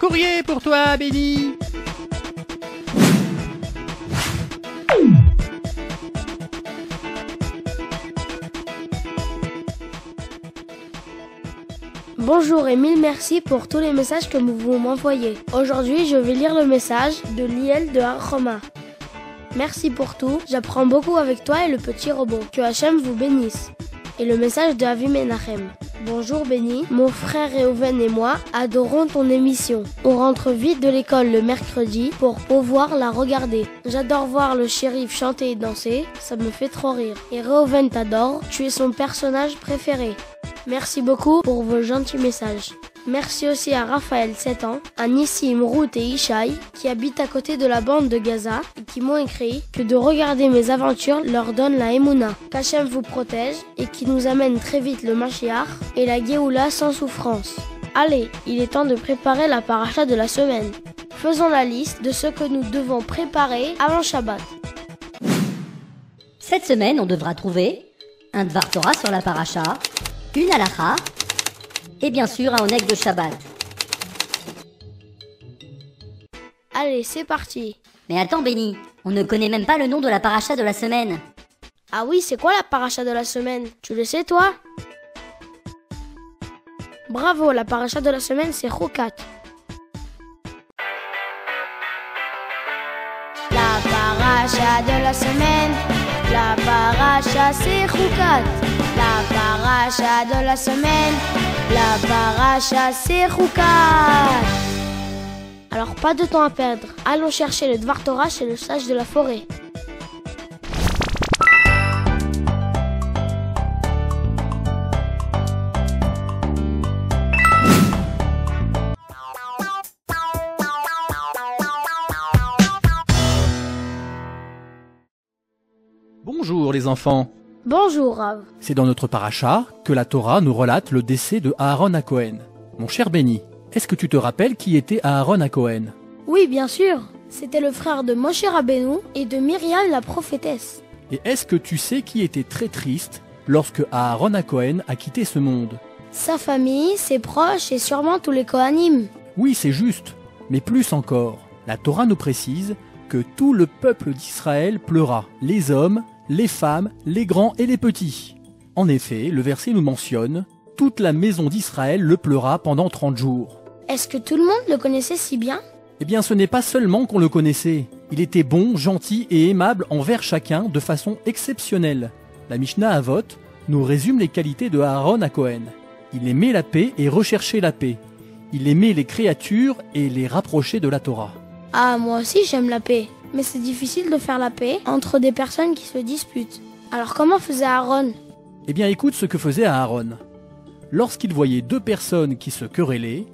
Courrier pour toi, Benny Bonjour et mille merci pour tous les messages que vous m'envoyez. Aujourd'hui, je vais lire le message de Liel de Aroma. Merci pour tout, j'apprends beaucoup avec toi et le petit robot. Que Hachem vous bénisse. Et le message de Avi Menachem. Bonjour Benny, mon frère Reuven et moi adorons ton émission. On rentre vite de l'école le mercredi pour pouvoir la regarder. J'adore voir le shérif chanter et danser, ça me fait trop rire. Et Reuven t'adore, tu es son personnage préféré. Merci beaucoup pour vos gentils messages. Merci aussi à Raphaël 7 ans, à Nissim, Ruth et Ishaï qui habitent à côté de la bande de Gaza et qui m'ont écrit que de regarder mes aventures leur donne la Emouna. Qu'Hachem vous protège et qui nous amène très vite le Mashiach et la Géoula sans souffrance. Allez, il est temps de préparer la paracha de la semaine. Faisons la liste de ce que nous devons préparer avant Shabbat. Cette semaine, on devra trouver un Dvar Torah sur la paracha, une halakha et bien sûr un oneg de Shabbat. Allez, c'est parti. Mais attends, Benny, on ne connaît même pas le nom de la paracha de la semaine. Ah oui, c'est quoi la paracha de la semaine? Tu le sais, toi? Bravo, la paracha de la semaine, c'est Chokat. La paracha de la semaine, la paracha, c'est Chokat. La semaine, la c'est. Alors, pas de temps à perdre. Allons chercher le Dvar Torah chez le sage de la forêt. Bonjour les enfants. Bonjour, Rav. C'est dans notre paracha que la Torah nous relate le décès de Aaron à Cohen. Mon cher Benny, est-ce que tu te rappelles qui était Aaron à Cohen Oui, bien sûr. C'était le frère de Moshe Rabbeinu et de Myriam la prophétesse. Et est-ce que tu sais qui était très triste lorsque Aaron à Cohen a quitté ce monde? Sa famille, ses proches et sûrement tous les Kohanim. Oui, c'est juste. Mais plus encore, la Torah nous précise que tout le peuple d'Israël pleura, les hommes, les femmes, les grands et les petits. En effet, le verset nous mentionne toute la maison d'Israël le pleura pendant trente jours. Est-ce que tout le monde le connaissait si bien? Eh bien, ce n'est pas seulement qu'on le connaissait. Il était bon, gentil et aimable envers chacun de façon exceptionnelle. La Mishnah Avot nous résume les qualités de Aaron à Cohen. Il aimait la paix et recherchait la paix. Il aimait les créatures et les rapprochait de la Torah. Ah, moi aussi j'aime la paix. Mais c'est difficile de faire la paix entre des personnes qui se disputent. Alors comment faisait Aaron? Eh bien, écoute ce que faisait Aaron. Lorsqu'il voyait deux personnes qui se querellaient,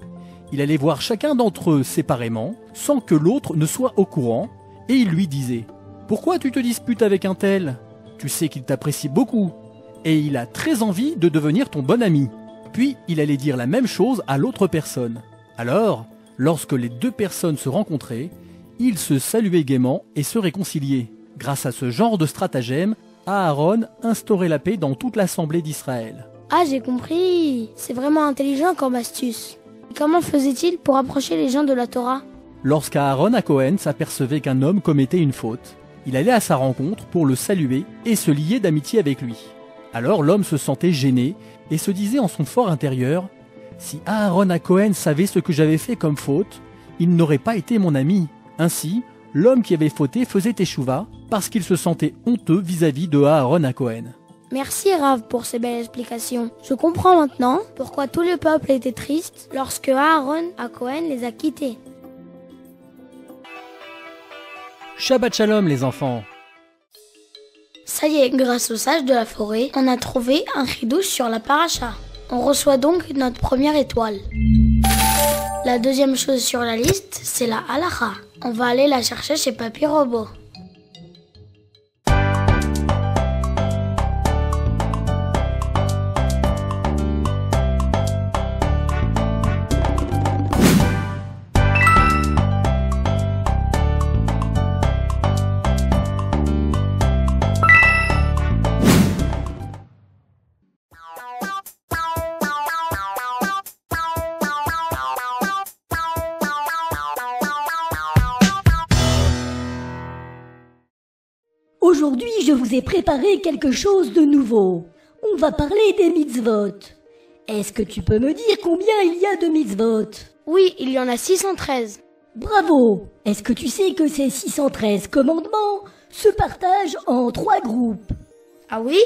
il allait voir chacun d'entre eux séparément, sans que l'autre ne soit au courant, et il lui disait Pourquoi tu te disputes avec un tel? Tu sais qu'il t'apprécie beaucoup, et il a très envie de devenir ton bon ami. Puis il allait dire la même chose à l'autre personne. Alors, lorsque les deux personnes se rencontraient, ils se saluaient gaiement et se réconciliaient. Grâce à ce genre de stratagème, Aaron instaurait la paix dans toute l'assemblée d'Israël. Ah, j'ai compris. C'est vraiment intelligent comme astuce. Et comment faisait-il pour approcher les gens de la Torah? Lorsqu'Aaron à Cohen s'apercevait qu'un homme commettait une faute, il allait à sa rencontre pour le saluer et se lier d'amitié avec lui. Alors l'homme se sentait gêné et se disait en son fort intérieur Si Aaron à Cohen savait ce que j'avais fait comme faute, il n'aurait pas été mon ami. Ainsi, l'homme qui avait fauté faisait échouva parce qu'il se sentait honteux vis-à-vis de Aaron à Cohen. Merci Rav pour ces belles explications. Je comprends maintenant pourquoi tout le peuple était triste lorsque Aaron à Cohen les a quittés. Shabbat Shalom les enfants Ça y est, grâce au sage de la forêt, on a trouvé un ridouche sur la paracha. On reçoit donc notre première étoile. La deuxième chose sur la liste, c'est la halacha. On va aller la chercher chez Papy Robot. Vous ai préparé quelque chose de nouveau. On va parler des mitzvot. Est-ce que tu peux me dire combien il y a de mitzvot? Oui, il y en a 613. Bravo Est-ce que tu sais que ces 613 commandements se partagent en trois groupes? Ah oui?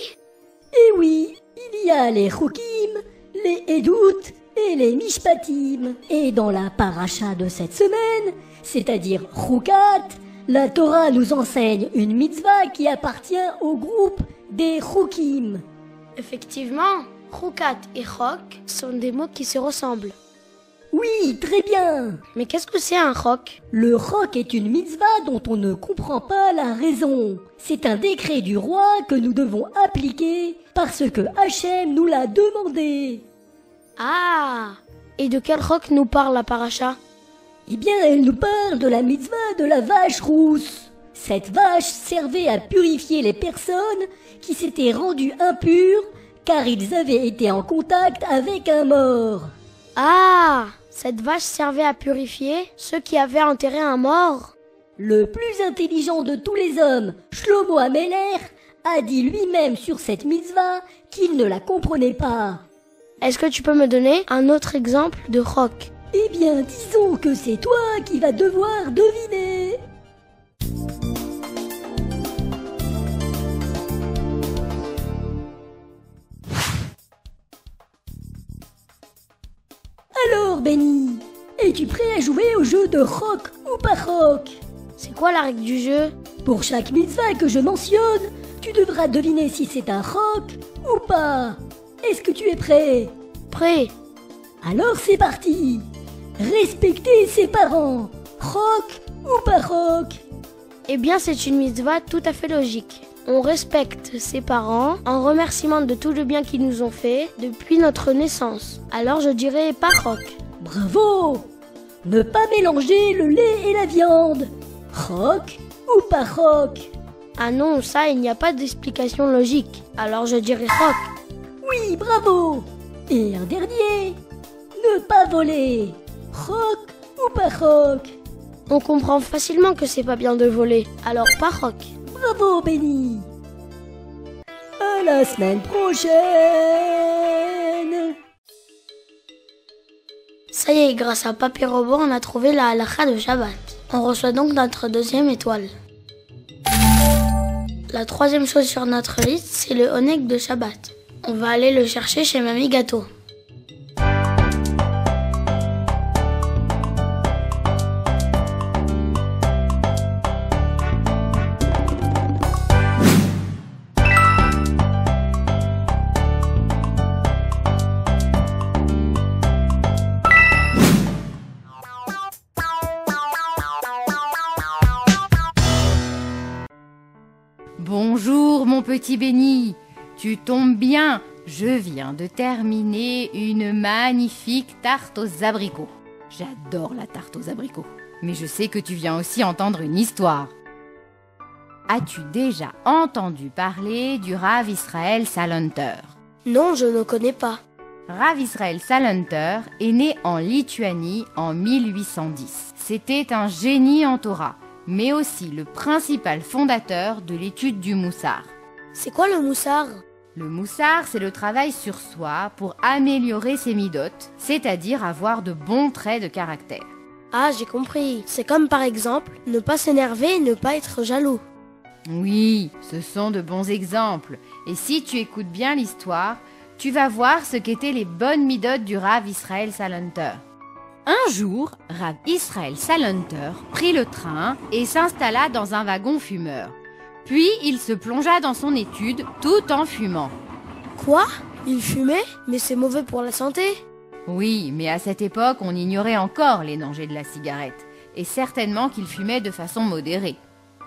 Eh oui, il y a les Chokim, les Edut et les Mishpatim. Et dans la paracha de cette semaine, c'est-à-dire Chukat, la Torah nous enseigne une mitzvah qui appartient au groupe des Chokim. Effectivement, Chukat et Chok sont des mots qui se ressemblent. Oui, très bien. Mais qu'est-ce que c'est un Chok? Le Chok est une mitzvah dont on ne comprend pas la raison. C'est un décret du roi que nous devons appliquer parce que Hachem nous l'a demandé. Ah Et de quel Chok nous parle la paracha? Eh bien, elle nous parle de la mitzvah de la vache rousse. Cette vache servait à purifier les personnes qui s'étaient rendues impures car ils avaient été en contact avec un mort. Ah Cette vache servait à purifier ceux qui avaient enterré un mort Le plus intelligent de tous les hommes, Shlomo Ameler, a dit lui-même sur cette mitzvah qu'il ne la comprenait pas. Est-ce que tu peux me donner un autre exemple de Chok Eh bien, disons que c'est toi qui vas devoir deviner. Alors, Benny, es-tu prêt à jouer au jeu de rock ou pas rock? C'est quoi la règle du jeu? Pour chaque mitzvah que je mentionne, tu devras deviner si c'est un rock ou pas. Est-ce que tu es prêt? Prêt. Alors c'est parti Respecter ses parents. Rock ou pas rock Eh bien, c'est une mitzvah tout à fait logique. On respecte ses parents en remerciement de tout le bien qu'ils nous ont fait depuis notre naissance. Alors je dirais pas rock. Bravo Ne pas mélanger le lait et la viande. Rock ou pas rock? Ah non, ça, il n'y a pas d'explication logique. Alors je dirais rock. Oui, bravo Et un dernier Ne pas voler. Rock ou pas rock? On comprend facilement que c'est pas bien de voler. Alors pas rock. Bravo, Benny À la semaine prochaine Ça y est, grâce à Papy Robot, on a trouvé la halakha de Shabbat. On reçoit donc notre deuxième étoile. La troisième chose sur notre liste, c'est le Oneg de Shabbat. On va aller le chercher chez Mamie Gâteau. Petit Béni, tu tombes bien, je viens de terminer une magnifique tarte aux abricots. J'adore la tarte aux abricots, mais je sais que tu viens aussi entendre une histoire. As-tu déjà entendu parler du Rav Israël Salunter Non, je ne connais pas. Rav Israël Salunter est né en Lituanie en 1810. C'était un génie en Torah, mais aussi le principal fondateur de l'étude du Moussar. C'est quoi le moussard? Le Moussar, c'est le travail sur soi pour améliorer ses midotes, c'est-à-dire avoir de bons traits de caractère. Ah, j'ai compris. C'est comme par exemple ne pas s'énerver et ne pas être jaloux. Oui, ce sont de bons exemples. Et si tu écoutes bien l'histoire, tu vas voir ce qu'étaient les bonnes midotes du Rav Israël Salunter. Un jour, Rav Israël Salunter prit le train et s'installa dans un wagon fumeur. Puis il se plongea dans son étude tout en fumant. Quoi? Il fumait? Mais c'est mauvais pour la santé Oui, mais à cette époque, on ignorait encore les dangers de la cigarette, et certainement qu'il fumait de façon modérée.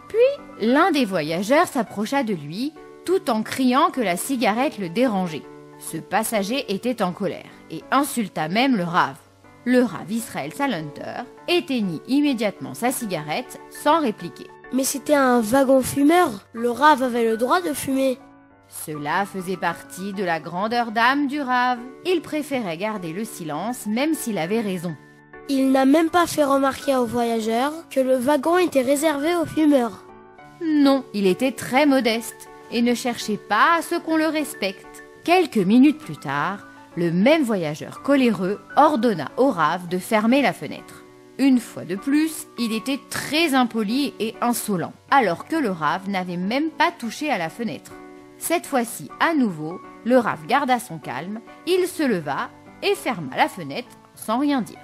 Puis, l'un des voyageurs s'approcha de lui, tout en criant que la cigarette le dérangeait. Ce passager était en colère, et insulta même le rave. Le rave Israël Salunter éteignit immédiatement sa cigarette sans répliquer. Mais c'était un wagon fumeur. Le rave avait le droit de fumer. Cela faisait partie de la grandeur d'âme du rave. Il préférait garder le silence même s'il avait raison. Il n'a même pas fait remarquer aux voyageurs que le wagon était réservé aux fumeurs. Non, il était très modeste et ne cherchait pas à ce qu'on le respecte. Quelques minutes plus tard, le même voyageur coléreux ordonna au rave de fermer la fenêtre. Une fois de plus, il était très impoli et insolent, alors que le rave n'avait même pas touché à la fenêtre. Cette fois-ci, à nouveau, le rave garda son calme, il se leva et ferma la fenêtre sans rien dire.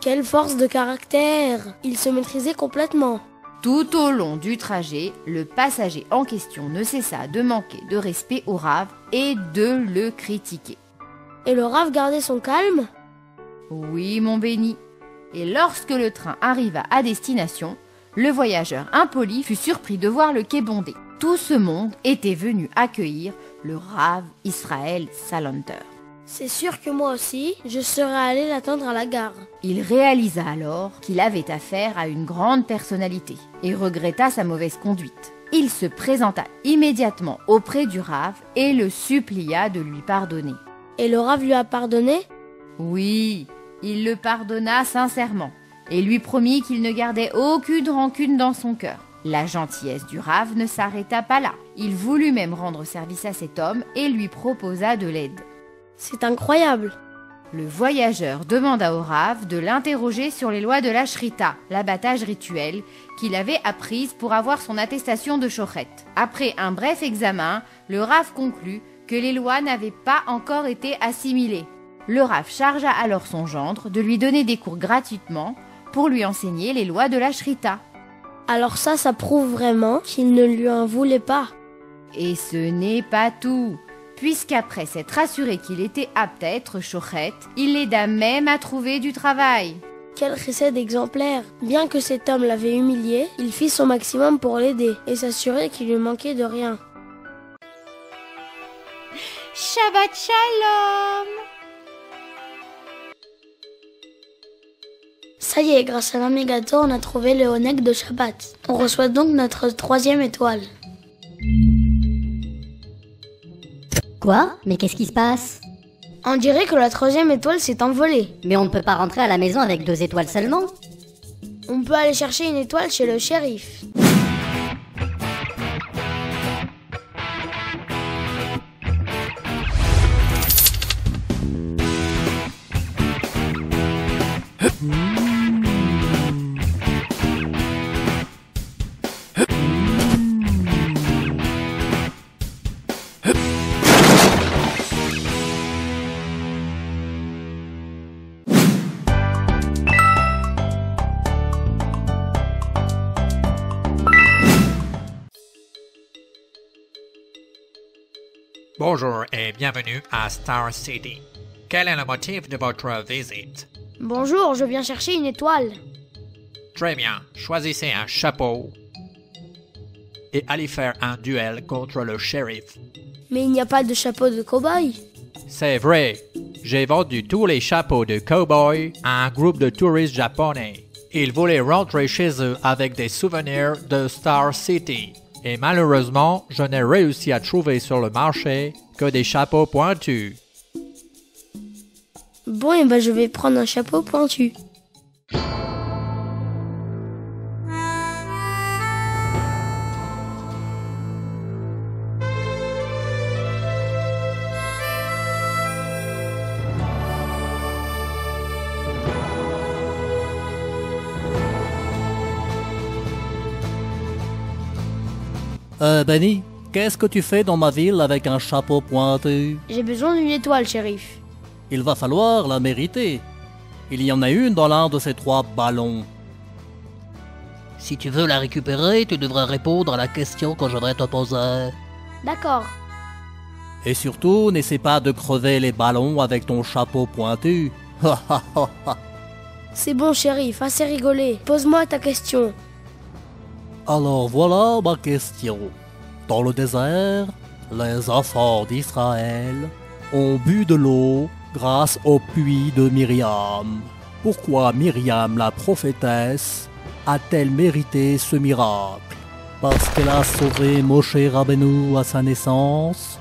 Quelle force de caractère Il se maîtrisait complètement. Tout au long du trajet, le passager en question ne cessa de manquer de respect au rave et de le critiquer. Et le rave gardait son calme? Oui, mon béni. Et lorsque le train arriva à destination, le voyageur impoli fut surpris de voir le quai bondé. Tout ce monde était venu accueillir le rave Israël Salanter. C'est sûr que moi aussi, je serais allé l'attendre à la gare. Il réalisa alors qu'il avait affaire à une grande personnalité et regretta sa mauvaise conduite. Il se présenta immédiatement auprès du rave et le supplia de lui pardonner. Et le rave lui a pardonné? Oui, il le pardonna sincèrement et lui promit qu'il ne gardait aucune rancune dans son cœur. La gentillesse du rave ne s'arrêta pas là. Il voulut même rendre service à cet homme et lui proposa de l'aide. C'est incroyable. Le voyageur demanda au Rave de l'interroger sur les lois de la Shrita, l'abattage rituel, qu'il avait apprise pour avoir son attestation de Shochet. Après un bref examen, le Rave conclut que les lois n'avaient pas encore été assimilées. Le Rave chargea alors son gendre de lui donner des cours gratuitement pour lui enseigner les lois de la Shrita. Alors ça, ça prouve vraiment qu'il ne lui en voulait pas. Et ce n'est pas tout puisqu'après s'être assuré qu'il était apte à être chouchette, il l'aida même à trouver du travail. Quel recette exemplaire Bien que cet homme l'avait humilié, il fit son maximum pour l'aider et s'assurer qu'il lui manquait de rien. Shabbat Shalom Ça y est, grâce à l'Amigato, on a trouvé le Honek de Shabbat. On reçoit donc notre troisième étoile. Quoi? Mais qu'est-ce qui se passe? On dirait que la troisième étoile s'est envolée. Mais on ne peut pas rentrer à la maison avec deux étoiles seulement On peut aller chercher une étoile chez le shérif. Bonjour et bienvenue à Star City. Quel est le motif de votre visite? Bonjour, je viens chercher une étoile. Très bien, choisissez un chapeau et allez faire un duel contre le shérif. Mais il n'y a pas de chapeau de cow-boy. C'est vrai, j'ai vendu tous les chapeaux de cowboy à un groupe de touristes japonais. Ils voulaient rentrer chez eux avec des souvenirs de Star City. Et malheureusement, je n'ai réussi à trouver sur le marché que des chapeaux pointus. Bon, et ben je vais prendre un chapeau pointu. Euh, Benny, qu'est-ce que tu fais dans ma ville avec un chapeau pointu? J'ai besoin d'une étoile, shérif. Il va falloir la mériter. Il y en a une dans l'un de ces trois ballons. Si tu veux la récupérer, tu devrais répondre à la question que je vais te poser. D'accord. Et surtout, n'essaie pas de crever les ballons avec ton chapeau pointu. Ha ha ha ha. C'est bon, shérif, assez rigolé. Pose-moi ta question. Alors voilà ma question. Dans le désert, les enfants d'Israël ont bu de l'eau grâce au puits de Myriam. Pourquoi Myriam la prophétesse a-t-elle mérité ce miracle? Parce qu'elle a sauvé Moshe Rabbeinu à sa naissance?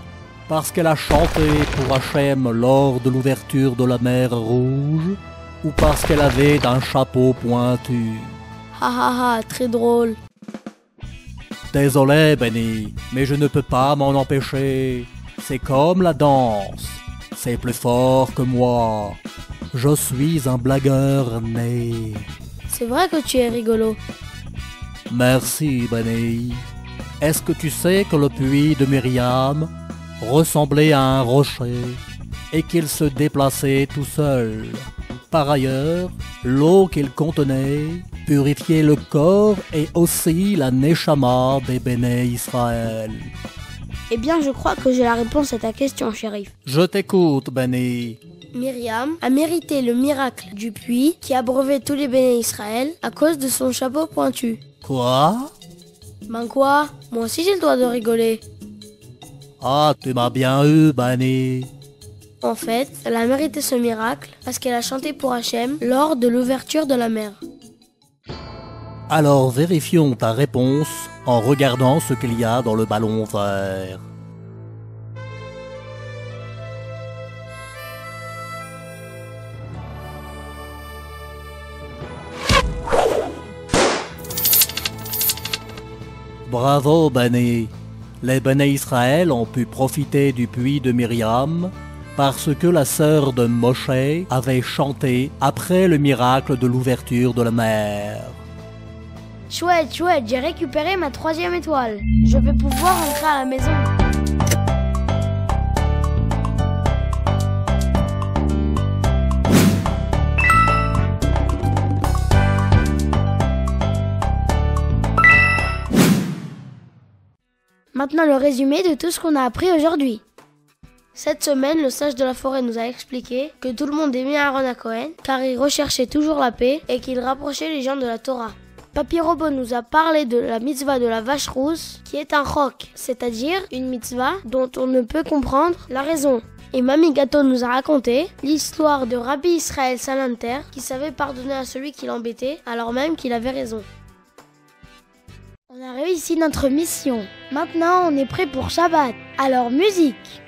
Parce qu'elle a chanté pour Hachem lors de l'ouverture de la mer Rouge? Ou parce qu'elle avait un chapeau pointu? Ha ha ha, très drôle. Désolé, Benny, mais je ne peux pas m'en empêcher. C'est comme la danse. C'est plus fort que moi. Je suis un blagueur né. C'est vrai que tu es rigolo. Merci, Benny. Est-ce que tu sais que le puits de Myriam ressemblait à un rocher et qu'il se déplaçait tout seul? Par ailleurs, l'eau qu'il contenait purifiait le corps et aussi la neshama des béné Israël. Eh bien, je crois que j'ai la réponse à ta question, shérif. Je t'écoute, Benny. Myriam a mérité le miracle du puits qui abreuvait tous les béné Israël à cause de son chapeau pointu. Quoi? Ben quoi? Moi aussi j'ai le droit de rigoler. Ah, tu m'as bien eu, Benny. En fait, elle a mérité ce miracle parce qu'elle a chanté pour Hachem lors de l'ouverture de la mer. Alors vérifions ta réponse en regardant ce qu'il y a dans le ballon vert. Bravo, Benny. Les Béné Israël ont pu profiter du puits de Myriam parce que la sœur de Moshe avait chanté après le miracle de l'ouverture de la mer. Chouette, chouette, j'ai récupéré ma troisième étoile. Je vais pouvoir rentrer à la maison. Maintenant le résumé de tout ce qu'on a appris aujourd'hui. Cette semaine, le sage de la forêt nous a expliqué que tout le monde aimait Aaron à Cohen car il recherchait toujours la paix et qu'il rapprochait les gens de la Torah. Papy Robot nous a parlé de la mitzvah de la vache rousse qui est un roc, c'est-à-dire une mitzvah dont on ne peut comprendre la raison. Et Mamie Gâteau nous a raconté l'histoire de Rabbi Israël Salanter qui savait pardonner à celui qui l'embêtait alors même qu'il avait raison. On a réussi notre mission. Maintenant, on est prêt pour Shabbat. Alors, musique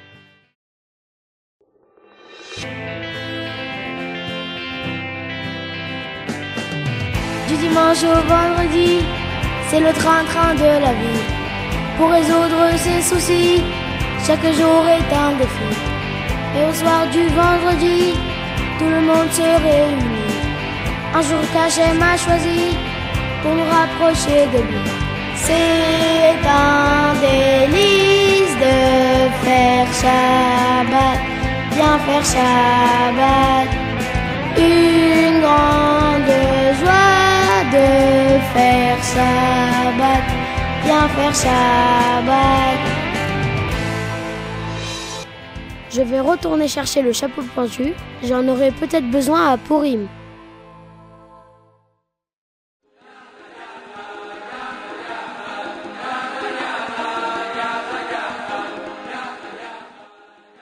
dimanche au vendredi, c'est le train-train de la vie. Pour résoudre ses soucis, chaque jour est un défi. Et au soir du vendredi, tout le monde se réunit. Un jour caché m'a choisi pour nous rapprocher de lui. C'est un délice de faire Shabbat, bien faire Shabbat. Une grande joie faire Shabbat, bien faire Shabbat. Je vais retourner chercher le chapeau pointu, j'en aurai peut-être besoin à Purim.